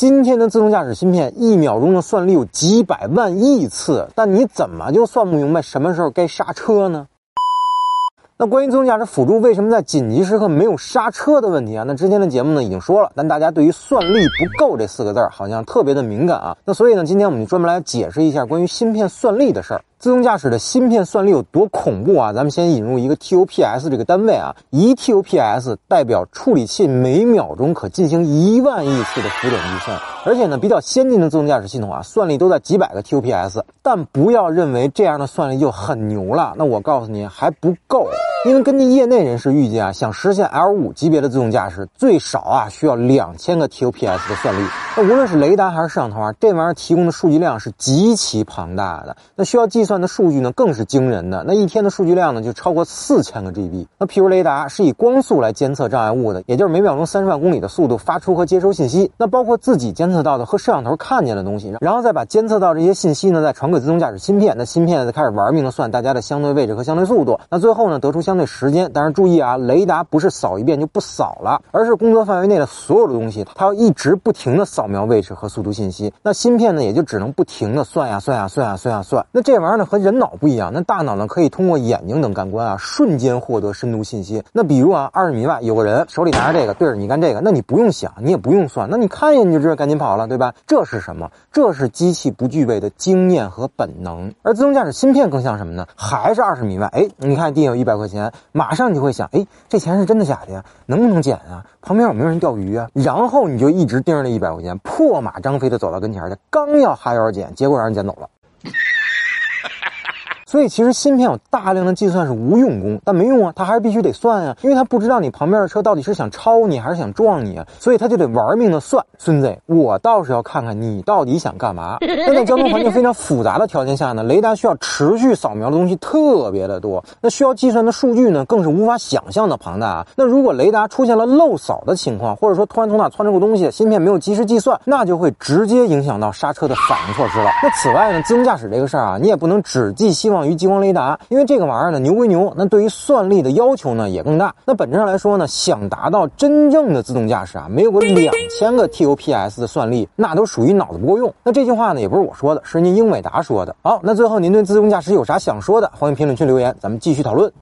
今天的自动驾驶芯片一秒钟的算力有几百万亿次，但你怎么就算不明白什么时候该刹车呢？那关于自动驾驶辅助为什么在紧急时刻没有刹车的问题啊？那之前的节目呢已经说了，但大家对于“算力不够”这四个字儿好像特别的敏感啊。那所以呢，今天我们就专门来解释一下关于芯片算力的事儿。自动驾驶的芯片算力有多恐怖啊？咱们先引入一个 TOPS 这个单位啊，一 TOPS 代表处理器每秒钟可进行一万亿次的浮点计算，而且呢，比较先进的自动驾驶系统啊，算力都在几百个 TOPS。但不要认为这样的算力就很牛了，那我告诉你还不够，因为根据业内人士预计啊，想实现 L5 级别的自动驾驶，最少啊需要两千个 TOPS 的算力。那无论是雷达还是摄像头啊，这玩意儿提供的数据量是极其庞大的，那需要计算的数据呢更是惊人的。那一天的数据量呢就超过四千个 GB。那譬如雷达是以光速来监测障碍物的，也就是每秒钟三十万公里的速度发出和接收信息。那包括自己监测到的和摄像头看见的东西，然后再把监测到这些信息呢再传给自动驾驶芯片。那芯片再开始玩命的算大家的相对位置和相对速度。那最后呢得出相对时间。但是注意啊，雷达不是扫一遍就不扫了，而是工作范围内的所有的东西，它要一直不停的扫描位置和速度信息。那芯片呢也就只能不停的算呀算呀算呀算呀算。那这玩意儿呢和人脑不一样，那大脑呢可以通过眼睛等感官啊瞬间获得深度信息。那比如啊二十米外有个人手里拿着这个对着你干这个，那你不用想，你也不用算，那你看一眼你就知道赶紧跑了，对吧？这是什么？这是机器不具备的经验和本能。而自动驾驶芯片更像什么呢？还是二十米外，哎，你看地上有一百块钱，马上你就会想，哎，这钱是真的假的呀？能不能捡啊？旁边有没有人钓鱼啊？然后你就一直盯着那一百块钱，破马张飞的走到跟前去，刚要哈腰捡，结果让人捡走了。所以其实芯片有大量的计算是无用功，但没用啊，它还是必须得算啊，因为它不知道你旁边的车到底是想超你还是想撞你啊，所以它就得玩命的算。孙子，我倒是要看看你到底想干嘛。那在交通环境非常复杂的条件下呢，雷达需要持续扫描的东西特别的多，那需要计算的数据呢更是无法想象的庞大啊。那如果雷达出现了漏扫的情况，或者说突然从哪窜出个东西，芯片没有及时计算，那就会直接影响到刹车的反应措施了。那此外呢，自动驾驶这个事儿啊，你也不能只寄希望于激光雷达，因为这个玩意儿呢牛归牛，那对于算力的要求呢也更大。那本质上来说呢，想达到真正的自动驾驶啊，没有个两千个 TOPS 的算力，那都属于脑子不够用。那这句话呢也不是我说的，是您英伟达说的。好，那最后您对自动驾驶有啥想说的，欢迎评论区留言，咱们继续讨论。